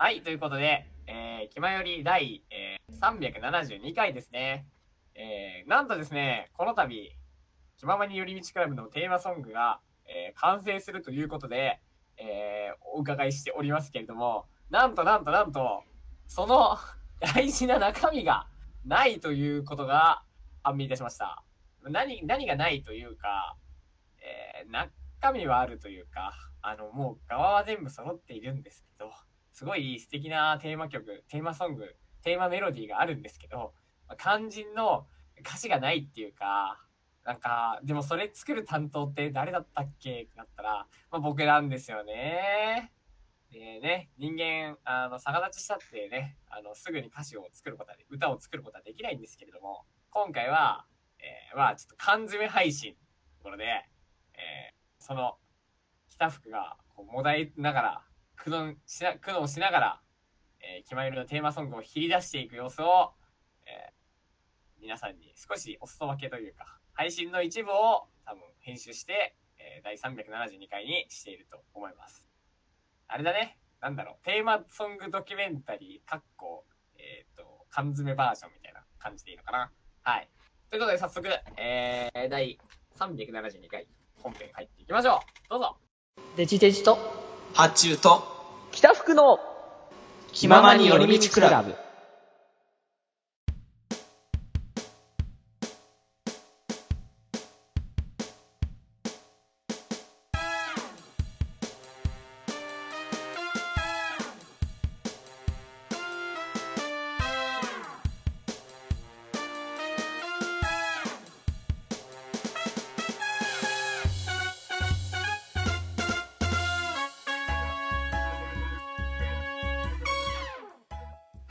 はい、ということで、えー、気まより第、えー、372回ですね。えー、なんとですね、この度、気ままに寄り道クラブのテーマソングが、えー、完成するということで、えー、お伺いしておりますけれども、なんとなんとなんと、その 大事な中身がないということが判明いたしました。何、何がないというか、えー、中身はあるというか、あの、もう側は全部揃っているんですけど、すごい素敵なテーマ曲、テーマソング、テーマメロディーがあるんですけど、肝心の歌詞がないっていうか、なんか、でもそれ作る担当って誰だったっけってなったら、まあ、僕なんですよね。でね、人間、あの、逆立ちしたってね、あの、すぐに歌詞を作ることは、歌を作ることはできないんですけれども、今回は、えー、まあちょっと缶詰配信ところで、えー、その、北福がこうもだいながら、苦悩しな、苦悩しながら、えー、決まりのテーマソングを切り出していく様子を、えー、皆さんに少しお裾分けというか、配信の一部を多分編集して、えー、第372回にしていると思います。あれだね。なんだろう。テーマソングドキュメンタリー、かっこ、えっ、ー、と、缶詰バージョンみたいな感じでいいのかな。はい。ということで早速、えー、第372回本編入っていきましょう。どうぞ。デジデジと、発注と、北福の、気ままに寄り道クラブ。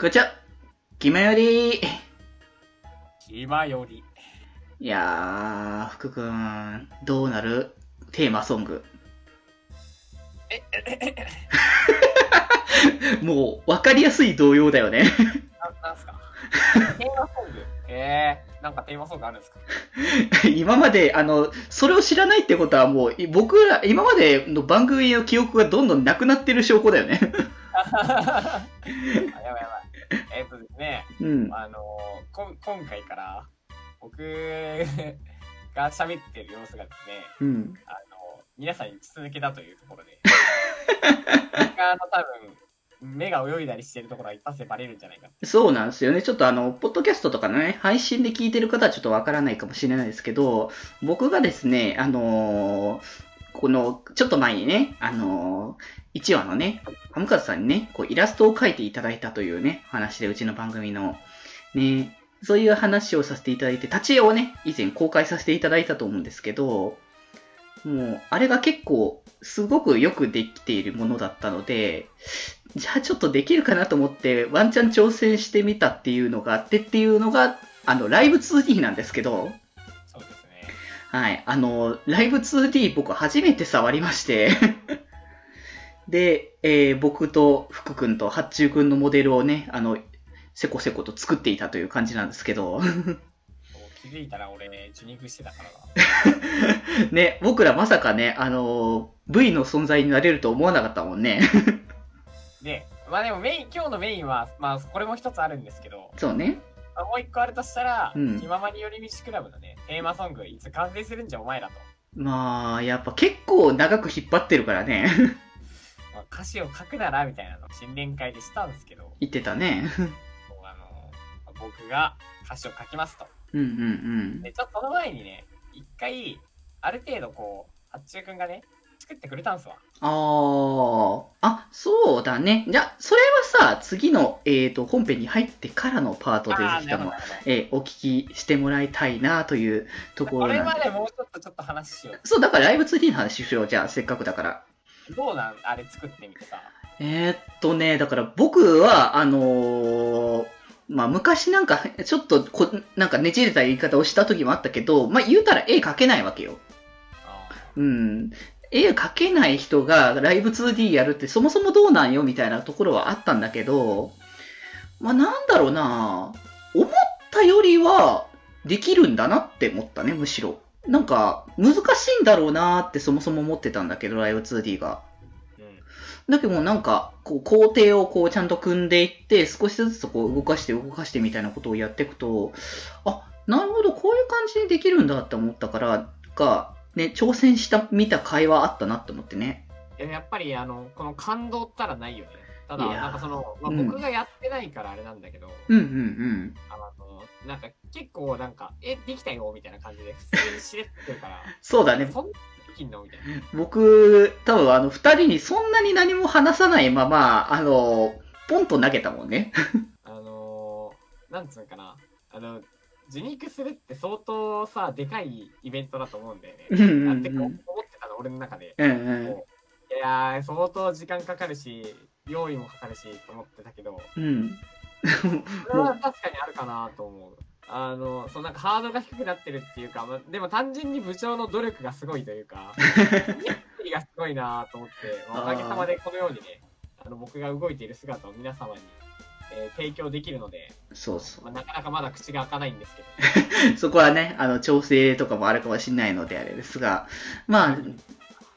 こちは。気まより。今より。いやー、福くん、どうなる？テーマソング。え、え、え、もう、わかりやすい動揺だよね。な、なんすか？テーマソング？えー、なんかテーマソングあるんですか？今まで、あの、それを知らないってことはもう、僕ら、今までの番組の記憶がどんどんなくなってる証拠だよね。あやばいやばい。えっとですね、うん。あのー、こん今回から僕が喋ってる様子がですね、うん。あの、皆さんに筒抜けだというところで、あの多分、目が泳いだりしてるところが一発でバレるんじゃないかそうなんですよね。ちょっとあの、ポッドキャストとかのね、配信で聞いてる方はちょっとわからないかもしれないですけど、僕がですね、あのーこの、ちょっと前にね、あのー、1話のね、ハムカズさんにね、こうイラストを描いていただいたというね、話で、うちの番組の、ね、そういう話をさせていただいて、立ち絵をね、以前公開させていただいたと思うんですけど、もう、あれが結構、すごくよくできているものだったので、じゃあちょっとできるかなと思って、ワンチャン挑戦してみたっていうのがあってっていうのが、あの、ライブ 2D なんですけど、はい、あの、ライブ 2D 僕初めて触りまして、で、えー僕と福くんと八中くんのモデルをね、あの、せこせこと作っていたという感じなんですけど、気づいたら俺、受肉してたからな。ね、僕らまさかね、あの、V の存在になれると思わなかったもんね。で、まあでもメイン、今日のメインは、まあこれも一つあるんですけど、そうね。まあもう一個あるとしたら、うん気ままに寄り道クラブのね、テーマソング、いつ完成するんじゃお前らと。まあ、やっぱ結構長く引っ張ってるからね。まあ、歌詞を書くなら、みたいなのを新年会でしたんですけど、言ってたね。あの僕が歌詞を書きますと。うんうんうん。で、ちょっとその前にね、一回、ある程度こう、八中くんがね、作ってくれたんすわ。あー、あ、そうだね。じゃあ、それはさ、次の、えーと、本編に入ってからのパートで、ぜひともえーお聞きしてもらいたいなというとここれまろなんで。でもうちょっとちょっと話しよそう、だからライブ 2D の話しよう。じゃあ、せっかくだから。う。どうなん？あれ作ってみてさ。えー、っとね、だから僕は、あのーまあ、昔なんか、ちょっとこ、なんかねじれた言い方をした時もあったけど、まあ、言うたら絵描けないわけよ。あうん。絵描けない人がライブ 2D やるってそもそもどうなんよみたいなところはあったんだけど、まあなんだろうな思ったよりはできるんだなって思ったね、むしろ。なんか難しいんだろうなってそもそも思ってたんだけど、ライブ 2D が。だけどもなんか、こう、工程をこうちゃんと組んでいって、少しずつこう動かして動かしてみたいなことをやっていくと、あ、なるほど、こういう感じにできるんだって思ったから、が、ね、挑戦した、見た会話あったなって思ってね。えやっぱりあのこの感動ったらないよねただなんかその、まあ、うん僕がやってないからあれなんだけど、うんうんうん。あのなんか結構なんかえできたよみたいな感じで普通にしれってるから そうだね。そんなできんのみたいな僕、多分あの、二人にそんなに何も話さないまま、あの、ポンと投げたもんね。あのー、なんつうのかなあの受肉するって相当さでかいイベントだと思うんだよねうんうんうんなんてか思ってたの俺の中でうんうん。いやー相当時間かかるし用意もかかるしと思ってたけどうん。それは確かにあるかなと思う。あの、そうなんかハードが低くなってるっていうか、まあ、でも単純に部長の努力がすごいというか、熱意がすごいなと思って、まあおかげさまでこのようにね、あの僕が動いている姿を皆様に、えー提供できるので、そうそう。まあ、なかなかまだ口が開かないんですけど、そこはね、あの、調整とかもあるかもしれないのであれですが、まあ、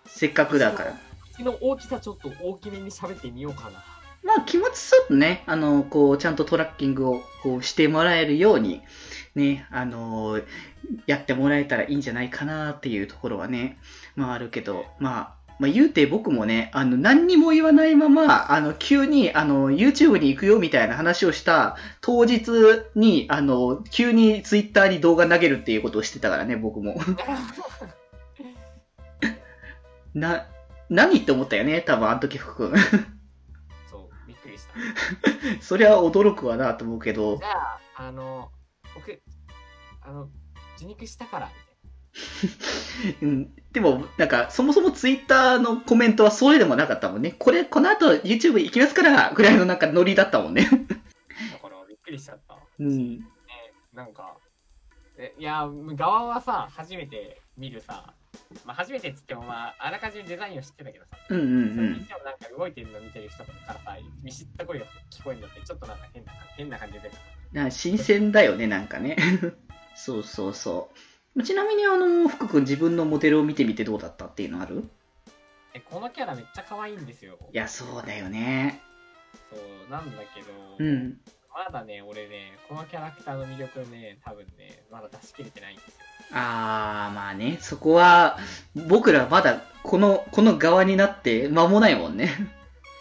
せっかくだから。口の大きさちょっと大きめに喋ってみようかな。まあ、気持ちちょっとね、あの、こう、ちゃんとトラッキングを、こう、してもらえるように、ね、あの、やってもらえたらいいんじゃないかなっていうところはね、まあ、あるけど、まあ、まあ、言うて僕もね、あの、何にも言わないまま、あの、急に、あの、YouTube に行くよみたいな話をした当日に、あの、急に Twitter に動画投げるっていうことをしてたからね、僕も。な、何って思ったよね、多分あの時福君。そう、びっくりした。そりゃ驚くわなと思うけどじ、ゃあ、あの、僕、あの、受肉したから、みたいな。うん、でも、なんか、そもそもツイッターのコメントはそれでもなかったもんね。これ、この後 YouTube 行きますから、ぐらいのなんかノリだったもんね。だからびっくりしちゃった。うん。ね、なんか、えいや、側はさ、初めて見るさ、まあ、初めてっつっても、まあ、あらかじめデザインを知ってたけどさ、うんうんうそれにん。してもなんか動いてるの見てる人からさ、見知った声が聞こえるのって、ちょっとなんか変な変な感じで。な新鮮だよね、なんかね。そうそうそう。ちなみに、あの、福君自分のモデルを見てみてどうだったっていうのある？え、このキャラめっちゃ可愛いんですよ。いや、そうだよね。そう、なんだけど、うん。まだね、俺ね、このキャラクターの魅力ね、多分ね、まだ出し切れてないんですよ。あー、まあね、そこは、僕らまだ、この、この側になって間もないもんね。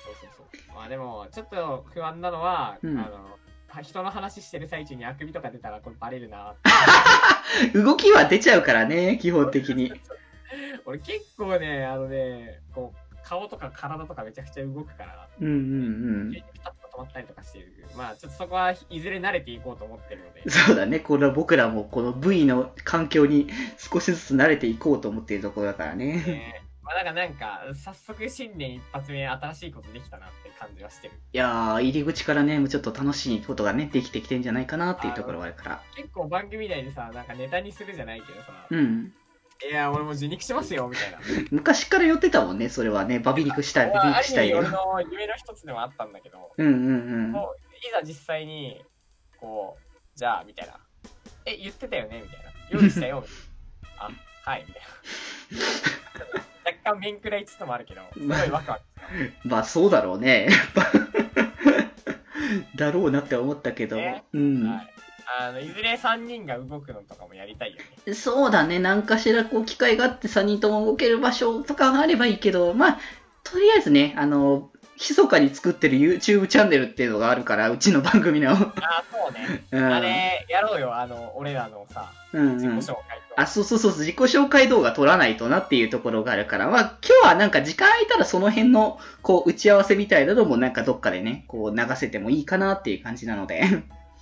そうそうそう。まあでも、ちょっと不安なのは、うんあの、人の話してる最中にあくびとか出たらこれバレるな 動きは出ちゃうからね、基本的に。俺結構ね、あのね、こう、顔とか体とかめちゃくちゃ動くから、うんうん急にピタッと止まったりとかしてる。まあ、ちょっとそこはいずれ慣れていこうと思ってるのでうん。。そうだね、これは僕らもこの V の環境に少しずつ慣れていこうと思っているところだからね。ねまあ、だからなんか、早速新年一発目新しいことできたなって感じはしてる。いやー、入り口からね、もうちょっと楽しいことがね、できてきてんじゃないかなっていうところはあるから。結構番組内でさ、なんかネタにするじゃないけどさ、うん。いや、俺も受肉しますよ、みたいな。昔から言ってたもんね、それはね。バビ肉したい、バビ肉したい俺。の夢の一つでもあったんだけど、うんうんうん。もういざ実際に、こう、じゃあ、みたいな。え、言ってたよねみたいな。用意したよ。あ、はい、みたいな。若干面食らいつつもあるけど、すごいワクワク。まあそうだろうね。だろうなって思ったけど。ねうん。はい。あの、いずれ3人が動くのとかもやりたいよね。そうだね、何かしらこう機会があって3人とも動ける場所とかがあればいいけど、まあ、とりあえずね、あの、密かに作ってる YouTube チャンネルっていうのがあるから、うちの番組の。あ、そうね。うん、あれ、やろうよ。あの、俺らのさ、うんうん自己紹介と。あ、そうそうそう、自己紹介動画撮らないとなっていうところがあるから、まあ、今日はなんか時間空いたらその辺の、こう、打ち合わせみたいなのもなんかどっかでね、こう流せてもいいかなっていう感じなので。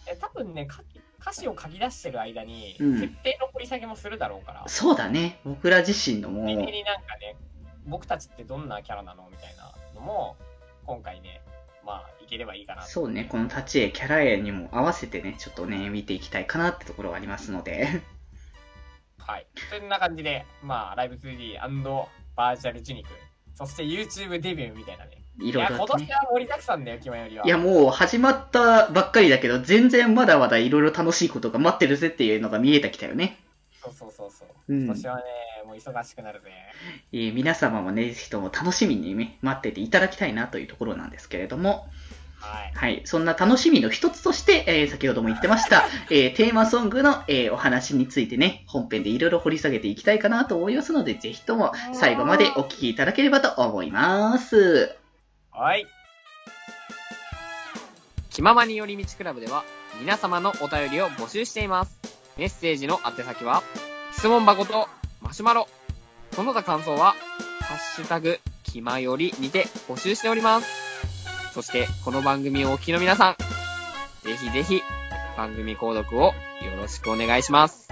え、多分ね、か歌詞を書き出してる間に、うん設定の掘り下げもするだろうから。そうだね、僕ら自身のもう、的になんかね、僕たちってどんなキャラなのみたいなのも、今回ね、まあ、いければいいかなと。そうね、この立ち絵、キャラ絵にも合わせてね、ちょっとね、見ていきたいかなってところがありますので。はい。そんな感じで、まあ、ライブ 2D& バーチャルジュニク、そして YouTube デビューみたいなね。いろいろ今。年は盛りだくさんだよ、キマよりは。いや、もう始まったばっかりだけど、全然まだまだいろいろ楽しいことが待ってるぜっていうのが見えてきたよね。そうそうそうそう。うん今年はね、も忙しくなるぜ。えー皆様もね、ぜひとも楽しみにね、待ってていただきたいなというところなんですけれども、はい。はい。そんな楽しみの一つとして、えー先ほども言ってました、えーテーマソングの、えーお話についてね、本編でいろいろ掘り下げていきたいかなと思いますので、ぜひとも最後までお聞きいただければと思います。はい。気ままに寄り道クラブでは、皆様のお便りを募集しています。メッセージの宛先は、質問箱とマシュマロ。その他感想は、ハッシュタグ、気まよりにて募集しております。そして、この番組をお聞きの皆さん、ぜひぜひ、番組購読をよろしくお願いします。